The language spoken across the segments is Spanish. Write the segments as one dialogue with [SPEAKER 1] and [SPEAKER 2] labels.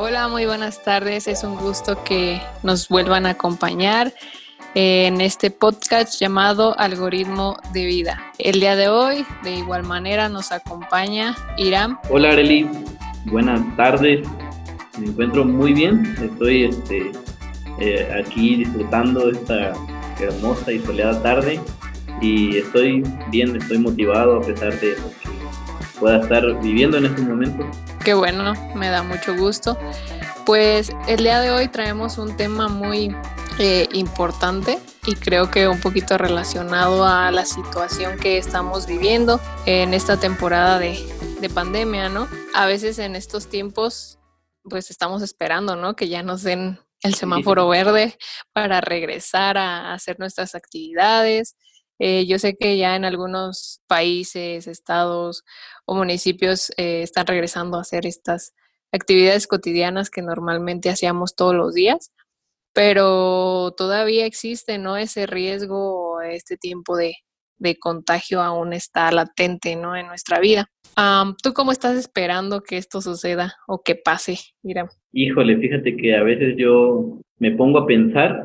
[SPEAKER 1] Hola, muy buenas tardes. Es un gusto que nos vuelvan a acompañar en este podcast llamado Algoritmo de Vida. El día de hoy, de igual manera, nos acompaña Irán.
[SPEAKER 2] Hola, Arely. Buenas tardes. Me encuentro muy bien. Estoy este, eh, aquí disfrutando esta hermosa y soleada tarde y estoy bien, estoy motivado a pesar de lo que pueda estar viviendo en este momento.
[SPEAKER 1] Qué bueno, me da mucho gusto. Pues el día de hoy traemos un tema muy eh, importante y creo que un poquito relacionado a la situación que estamos viviendo en esta temporada de, de pandemia, ¿no? A veces en estos tiempos pues estamos esperando, ¿no? Que ya nos den el semáforo verde para regresar a hacer nuestras actividades. Eh, yo sé que ya en algunos países, estados o municipios eh, están regresando a hacer estas actividades cotidianas que normalmente hacíamos todos los días, pero todavía existe, ¿no? Ese riesgo, este tiempo de, contagio aún está latente, ¿no? En nuestra vida. ¿Tú cómo estás esperando que esto suceda o que pase, Mira.
[SPEAKER 2] Híjole, fíjate que a veces yo me pongo a pensar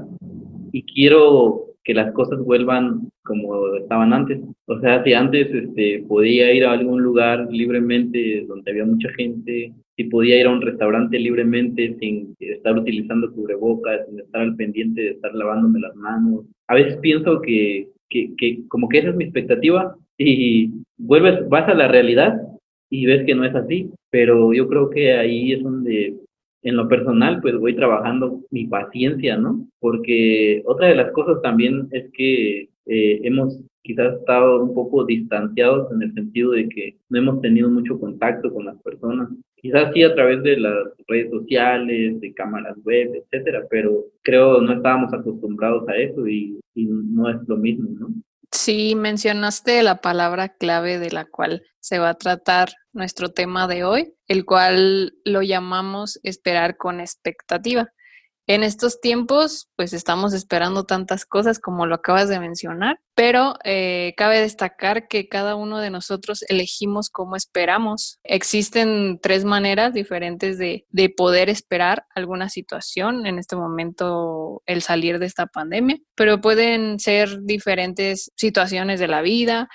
[SPEAKER 2] y quiero que las cosas vuelvan como estaban antes. O sea, si antes este, podía ir a algún lugar libremente donde había mucha gente, si podía ir a un restaurante libremente sin estar utilizando cubrebocas, sin estar al pendiente de estar lavándome las manos. A veces pienso que, que, que como que esa es mi expectativa y vuelves, vas a la realidad y ves que no es así, pero yo creo que ahí es donde en lo personal, pues voy trabajando mi paciencia, ¿no? Porque otra de las cosas también es que eh, hemos quizás estado un poco distanciados en el sentido de que no hemos tenido mucho contacto con las personas. Quizás sí a través de las redes sociales, de cámaras web, etcétera, pero creo no estábamos acostumbrados a eso y, y no es lo mismo, ¿no?
[SPEAKER 1] Sí, mencionaste la palabra clave de la cual se va a tratar nuestro tema de hoy, el cual lo llamamos esperar con expectativa. En estos tiempos, pues estamos esperando tantas cosas como lo acabas de mencionar, pero eh, cabe destacar que cada uno de nosotros elegimos cómo esperamos. Existen tres maneras diferentes de, de poder esperar alguna situación, en este momento el salir de esta pandemia, pero pueden ser diferentes situaciones de la vida,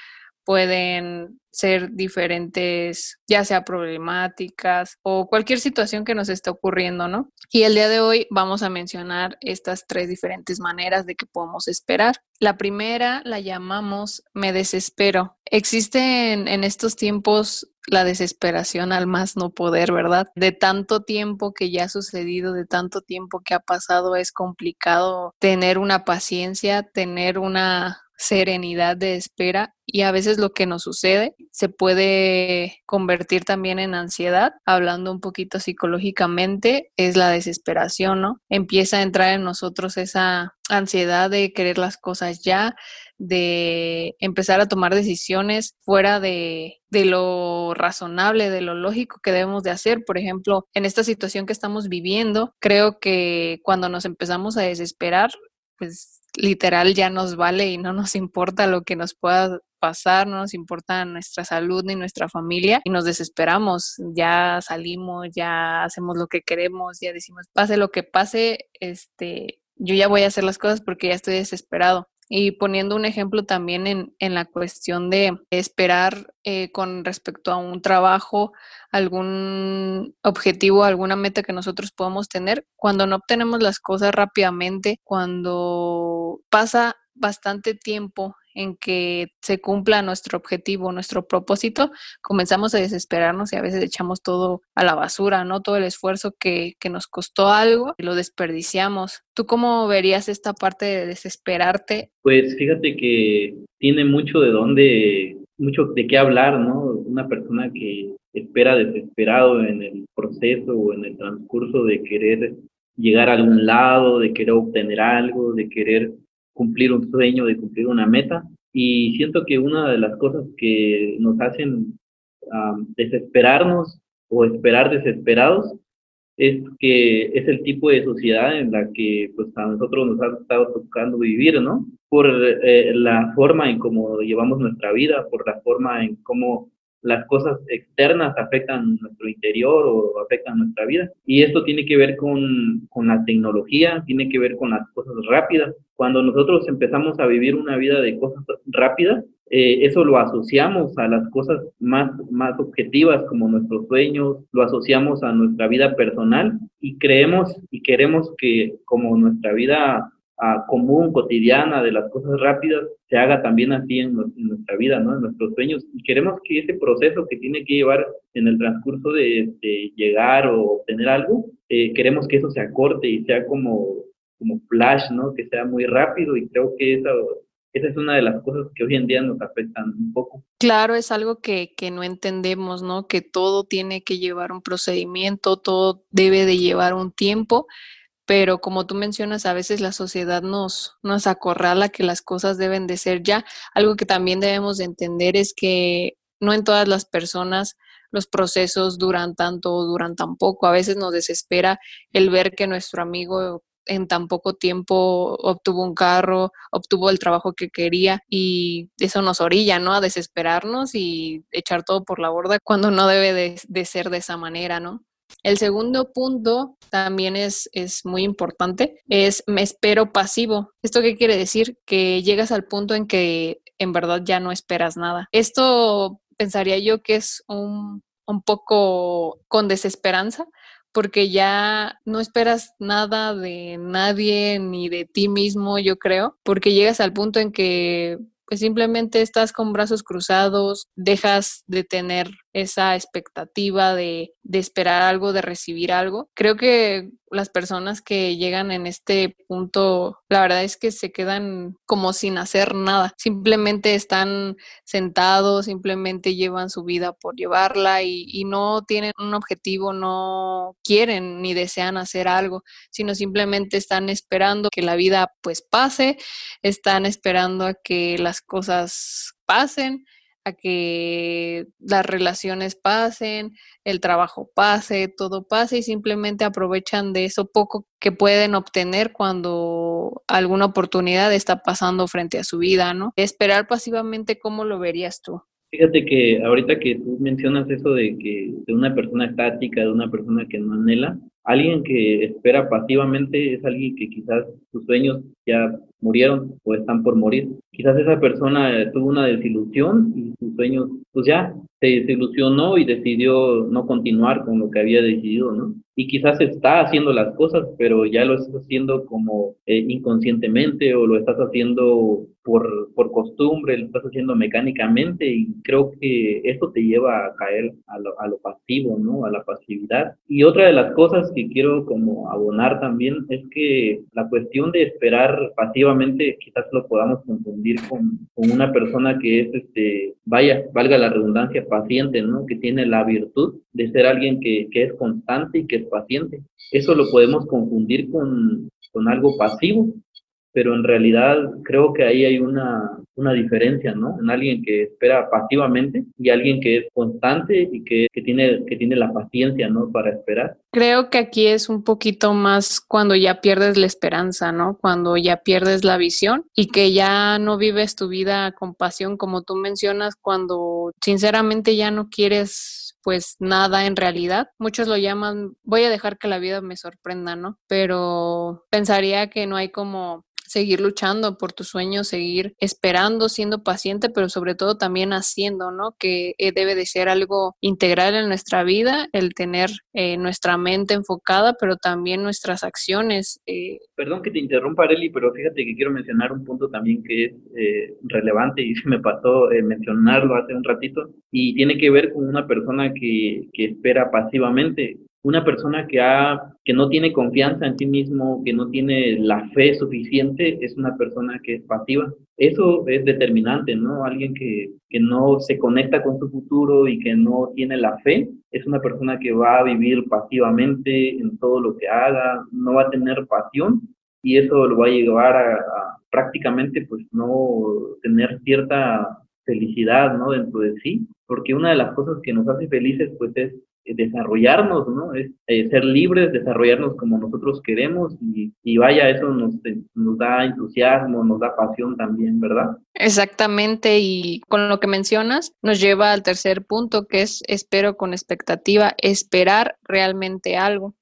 [SPEAKER 1] pueden ser diferentes, ya sea problemáticas o cualquier situación que nos esté ocurriendo, ¿no? Y el día de hoy vamos a mencionar estas tres diferentes maneras de que podemos esperar. La primera la llamamos me desespero. Existe en, en estos tiempos la desesperación al más no poder, ¿verdad? De tanto tiempo que ya ha sucedido, de tanto tiempo que ha pasado, es complicado tener una paciencia, tener una serenidad de espera y a veces lo que nos sucede se puede convertir también en ansiedad, hablando un poquito psicológicamente, es la desesperación, ¿no? Empieza a entrar en nosotros esa ansiedad de querer las cosas ya, de empezar a tomar decisiones fuera de, lo razonable, de lo lógico que debemos de hacer. Por ejemplo, en esta situación que estamos viviendo, creo que cuando nos empezamos a desesperar, pues literal ya nos vale y no nos importa lo que nos pueda pasar, no nos importa nuestra salud ni nuestra familia y nos desesperamos, ya salimos, ya hacemos lo que queremos, ya decimos, pase lo que pase, este, yo ya voy a hacer las cosas porque ya estoy desesperado. Y poniendo un ejemplo también en, en la cuestión de esperar eh, con respecto a un trabajo, algún objetivo, alguna meta que nosotros podamos tener, cuando no obtenemos las cosas rápidamente, cuando pasa bastante tiempo en que se cumpla nuestro objetivo, nuestro propósito, comenzamos a desesperarnos y a veces echamos todo a la basura, ¿no? Todo el esfuerzo que, que nos costó algo, lo desperdiciamos. ¿Tú cómo verías esta parte de desesperarte?
[SPEAKER 2] Pues fíjate que tiene mucho de dónde, mucho de qué hablar, ¿no? Una persona que espera desesperado en el proceso o en el transcurso de querer llegar a algún lado, de querer obtener algo, de querer cumplir un sueño, de cumplir una meta. Y siento que una de las cosas que nos hacen desesperarnos o esperar desesperados es que es el tipo de sociedad en la que pues a nosotros nos ha estado tocando vivir, ¿no? Por eh, la forma en cómo llevamos nuestra vida, por la forma en cómo las cosas externas afectan nuestro interior o afectan nuestra vida. Y esto tiene que ver con, con la tecnología, tiene que ver con las cosas rápidas. Cuando nosotros empezamos a vivir una vida de cosas rápidas, eh, eso lo asociamos a las cosas más, más objetivas como nuestros sueños, lo asociamos a nuestra vida personal y creemos y queremos que como nuestra vida ah, común, cotidiana, de las cosas rápidas, se haga también así en, nuestra vida, ¿no? En nuestros sueños. Y queremos que ese proceso que tiene que llevar en el transcurso de, llegar o obtener algo, eh, queremos que eso se acorte y sea como, como flash, ¿no? Que sea muy rápido y creo que eso esa es una de las cosas que hoy en día nos afectan un poco.
[SPEAKER 1] Claro, es algo que, que, no entendemos, ¿no? Que todo tiene que llevar un procedimiento, todo debe de llevar un tiempo, pero como tú mencionas, a veces la sociedad nos, nos acorrala que las cosas deben de ser ya. Algo que también debemos de entender es que no en todas las personas los procesos duran tanto o duran tan poco. A veces nos desespera el ver que nuestro amigo en tan poco tiempo obtuvo un carro, obtuvo el trabajo que quería y eso nos orilla, ¿no? A desesperarnos y echar todo por la borda cuando no debe de, ser de esa manera, ¿no? El segundo punto también es, es, muy importante, es me espero pasivo. ¿Esto qué quiere decir? Que llegas al punto en que en verdad ya no esperas nada. Esto pensaría yo que es un, un poco con desesperanza, porque ya no esperas nada de nadie ni de ti mismo, yo creo, porque llegas al punto en que pues simplemente estás con brazos cruzados, dejas de tener esa expectativa de, de, esperar algo, de recibir algo. Creo que las personas que llegan en este punto, la verdad es que se quedan como sin hacer nada. Simplemente están sentados, simplemente llevan su vida por llevarla y, y no tienen un objetivo, no quieren ni desean hacer algo, sino simplemente están esperando que la vida pues pase, están esperando a que las cosas pasen que las relaciones pasen, el trabajo pase, todo pase y simplemente aprovechan de eso poco que pueden obtener cuando alguna oportunidad está pasando frente a su vida, ¿no? Esperar pasivamente, ¿cómo lo verías tú?
[SPEAKER 2] Fíjate que ahorita que tú mencionas eso de que de una persona estática, de una persona que no anhela, alguien que espera pasivamente es alguien que quizás sus sueños ya murieron o están por morir. Quizás esa persona tuvo una desilusión y sus sueños, pues ya, se desilusionó y decidió no continuar con lo que había decidido, ¿no? Y quizás está haciendo las cosas, pero ya lo estás haciendo como eh, inconscientemente o lo estás haciendo por, por costumbre, lo estás haciendo mecánicamente y creo que esto te lleva a caer a lo, a lo pasivo, ¿no? A la pasividad. Y otra de las cosas que quiero como abonar también es que la cuestión de esperar pasivamente quizás lo podamos confundir con, con una persona que es, este, vaya, valga la redundancia, paciente, ¿no? Que tiene la virtud de ser alguien que, que es constante y que es paciente. Eso lo podemos confundir con, con algo pasivo, pero en realidad creo que ahí hay una, una diferencia, ¿no? En alguien que espera pasivamente y alguien que es constante y que, que, tiene, que tiene la paciencia, ¿no? Para esperar.
[SPEAKER 1] Creo que aquí es un poquito más cuando ya pierdes la esperanza, ¿no? Cuando ya pierdes la visión y que ya no vives tu vida con pasión, como tú mencionas, cuando sinceramente ya no quieres pues nada en realidad. Muchos lo llaman, voy a dejar que la vida me sorprenda, ¿no? Pero pensaría que no hay como seguir luchando por tus sueños, seguir esperando, siendo paciente, pero sobre todo también haciendo, ¿no? Que eh, debe de ser algo integral en nuestra vida, el tener eh, nuestra mente enfocada, pero también nuestras acciones.
[SPEAKER 2] Eh. Perdón que te interrumpa, Areli, pero fíjate que quiero mencionar un punto también que es relevante y se me pasó mencionarlo hace un ratito y tiene que ver con una persona que, que espera pasivamente una persona que, ha, que no tiene confianza en sí mismo, que no tiene la fe suficiente, es una persona que es pasiva. Eso es determinante, ¿no? Alguien que, que no se conecta con su futuro y que no tiene la fe, es una persona que va a vivir pasivamente en todo lo que haga, no va a tener pasión y eso lo va a llevar a, prácticamente pues no tener cierta felicidad, ¿no? Dentro de sí, porque una de las cosas que nos hace felices, pues, es desarrollarnos, ¿no? Es eh, ser libres, desarrollarnos como nosotros queremos y, y vaya, eso nos, nos da entusiasmo, nos da pasión también, ¿verdad?
[SPEAKER 1] Exactamente, y con lo que mencionas nos lleva al tercer punto, que es espero con expectativa, esperar realmente algo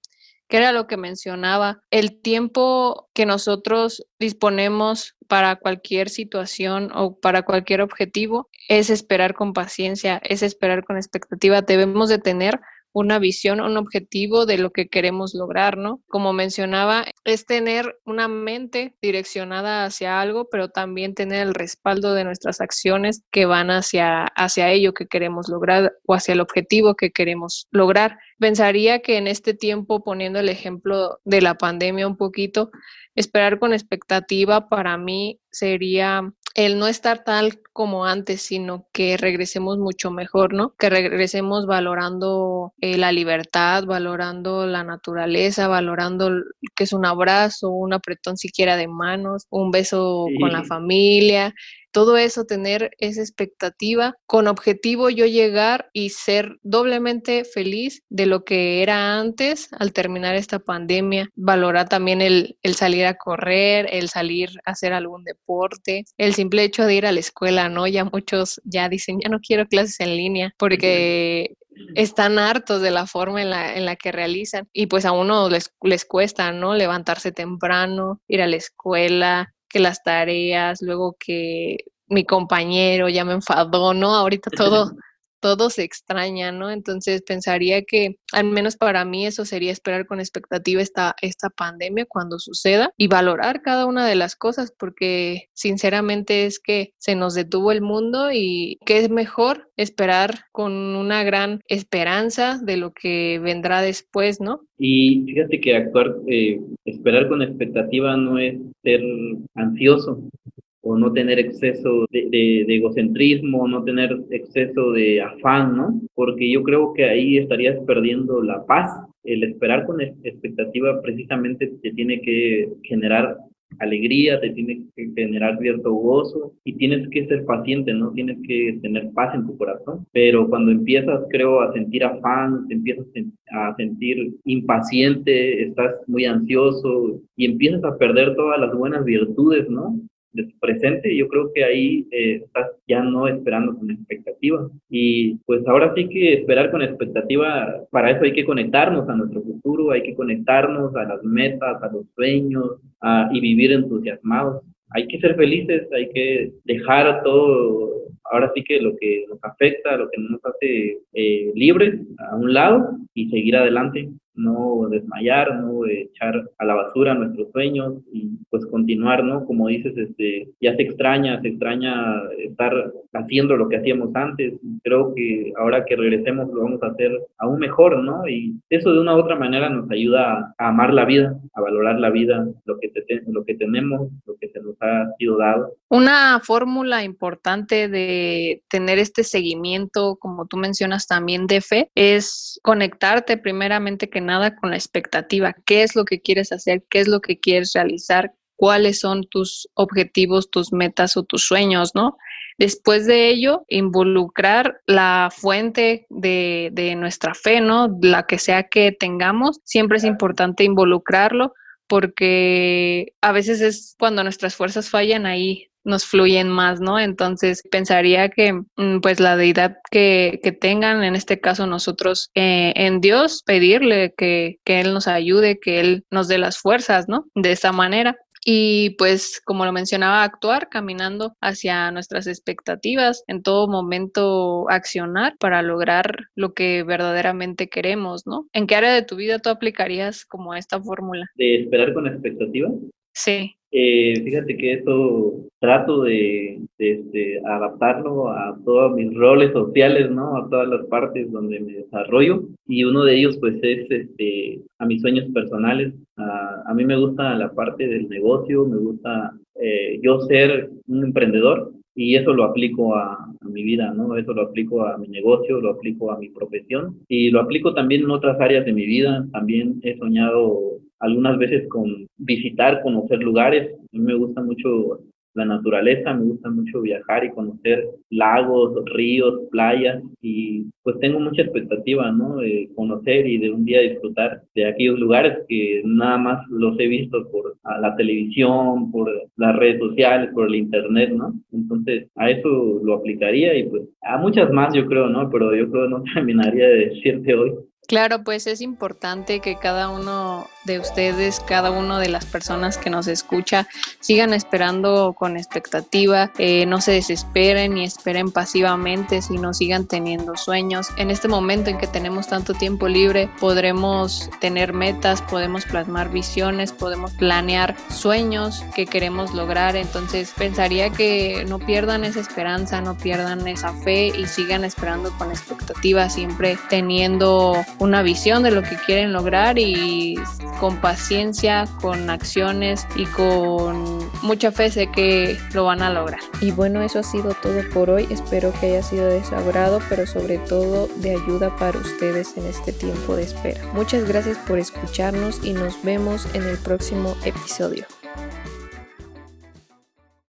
[SPEAKER 1] que era lo que mencionaba, el tiempo que nosotros disponemos para cualquier situación o para cualquier objetivo es esperar con paciencia, es esperar con expectativa. Debemos de tener una visión, un objetivo de lo que queremos lograr, ¿no? Como mencionaba, es tener una mente direccionada hacia algo, pero también tener el respaldo de nuestras acciones que van hacia, hacia ello que queremos lograr o hacia el objetivo que queremos lograr. Pensaría que en este tiempo, poniendo el ejemplo de la pandemia un poquito, esperar con expectativa para mí sería el no estar tal como antes, sino que regresemos mucho mejor, ¿no? Que regresemos valorando eh, la libertad, valorando la naturaleza, valorando que es un abrazo, un apretón siquiera de manos, un beso con la familia, todo eso, tener esa expectativa, con objetivo yo llegar y ser doblemente feliz de lo que era antes al terminar esta pandemia, valorar también el, el salir a correr, el salir a hacer algún deporte, el simple hecho de ir a la escuela, ¿no? Ya muchos ya dicen, ya no quiero clases en línea porque están hartos de la forma en la, en la que realizan y pues a uno les, les cuesta, ¿no? Levantarse temprano, ir a la escuela, que las tareas, luego que mi compañero ya me enfadó, ¿no? Ahorita todo, todo se extraña, ¿no? Entonces pensaría que al menos para mí eso sería esperar con expectativa esta, esta pandemia cuando suceda y valorar cada una de las cosas porque sinceramente es que se nos detuvo el mundo y que es mejor esperar con una gran esperanza de lo que vendrá después, ¿no?
[SPEAKER 2] Y fíjate que actuar, eh, esperar con expectativa no es ser ansioso, o no tener exceso de, egocentrismo, no tener exceso de afán, ¿no? Porque yo creo que ahí estarías perdiendo la paz. El esperar con expectativa precisamente te tiene que generar alegría, te tiene que generar cierto gozo y tienes que ser paciente, ¿no? Tienes que tener paz en tu corazón. Pero cuando empiezas, creo, a sentir afán, te empiezas a sentir impaciente, estás muy ansioso y empiezas a perder todas las buenas virtudes, ¿no? De presente, yo creo que ahí eh, estás ya no esperando con expectativa. Y pues ahora sí que esperar con expectativa, para eso hay que conectarnos a nuestro futuro, hay que conectarnos a las metas, a los sueños y vivir entusiasmados. Hay que ser felices, hay que dejar todo, ahora sí que lo que nos afecta, lo que nos hace eh, libres a un lado y seguir adelante no desmayar, no echar a la basura nuestros sueños y pues continuar, ¿no? Como dices, este, ya se extraña, se extraña estar haciendo lo que hacíamos antes. Creo que ahora que regresemos lo vamos a hacer aún mejor, ¿no? Y eso de una u otra manera nos ayuda a amar la vida, a valorar la vida, lo que, lo que tenemos, lo que se nos ha sido dado.
[SPEAKER 1] Una fórmula importante de tener este seguimiento, como tú mencionas también de fe, es conectarte primeramente que nada con la expectativa, qué es lo que quieres hacer, qué es lo que quieres realizar, cuáles son tus objetivos, tus metas o tus sueños, ¿no? Después de ello, involucrar la fuente de, de nuestra fe, ¿no? La que sea que tengamos, siempre es importante involucrarlo porque a veces es cuando nuestras fuerzas fallan ahí nos fluyen más, ¿no? Entonces pensaría que mm, pues la deidad que, que tengan, en este caso nosotros, eh, en Dios, pedirle que, que Él nos ayude, que Él nos dé las fuerzas, ¿no? De esa manera y pues como lo mencionaba, actuar caminando hacia nuestras expectativas, en todo momento accionar para lograr lo que verdaderamente queremos, ¿no? ¿En qué área de tu vida tú aplicarías como esta fórmula?
[SPEAKER 2] De esperar con expectativa.
[SPEAKER 1] Sí.
[SPEAKER 2] Eh, fíjate que eso trato de, de, adaptarlo a todos mis roles sociales, ¿no? A todas las partes donde me desarrollo. Y uno de ellos, pues, es este, a mis sueños personales. A, a mí me gusta la parte del negocio, me gusta eh, yo ser un emprendedor y eso lo aplico a, a, mi vida, ¿no? Eso lo aplico a mi negocio, lo aplico a mi profesión y lo aplico también en otras áreas de mi vida. También he soñado algunas veces con visitar, conocer lugares. A mí me gusta mucho la naturaleza, me gusta mucho viajar y conocer lagos, ríos, playas y pues tengo mucha expectativa, ¿no? De conocer y de un día disfrutar de aquellos lugares que nada más los he visto por la televisión, por las redes sociales, por el internet, ¿no? Entonces a eso lo aplicaría y pues a muchas más yo creo, ¿no? Pero yo creo no terminaría de decirte hoy.
[SPEAKER 1] Claro, pues es importante que cada uno de ustedes, cada una de las personas que nos escucha, sigan esperando con expectativa, eh, no se desesperen ni esperen pasivamente, sino sigan teniendo sueños. En este momento en que tenemos tanto tiempo libre, podremos tener metas, podemos plasmar visiones, podemos planear sueños que queremos lograr. Entonces pensaría que no pierdan esa esperanza, no pierdan esa fe y sigan esperando con expectativa, siempre teniendo una visión de lo que quieren lograr y con paciencia, con acciones y con mucha fe sé que lo van a lograr.
[SPEAKER 3] Y bueno, eso ha sido todo por hoy. Espero que haya sido de su agrado, pero sobre todo de ayuda para ustedes en este tiempo de espera. Muchas gracias por escucharnos y nos vemos en el próximo episodio.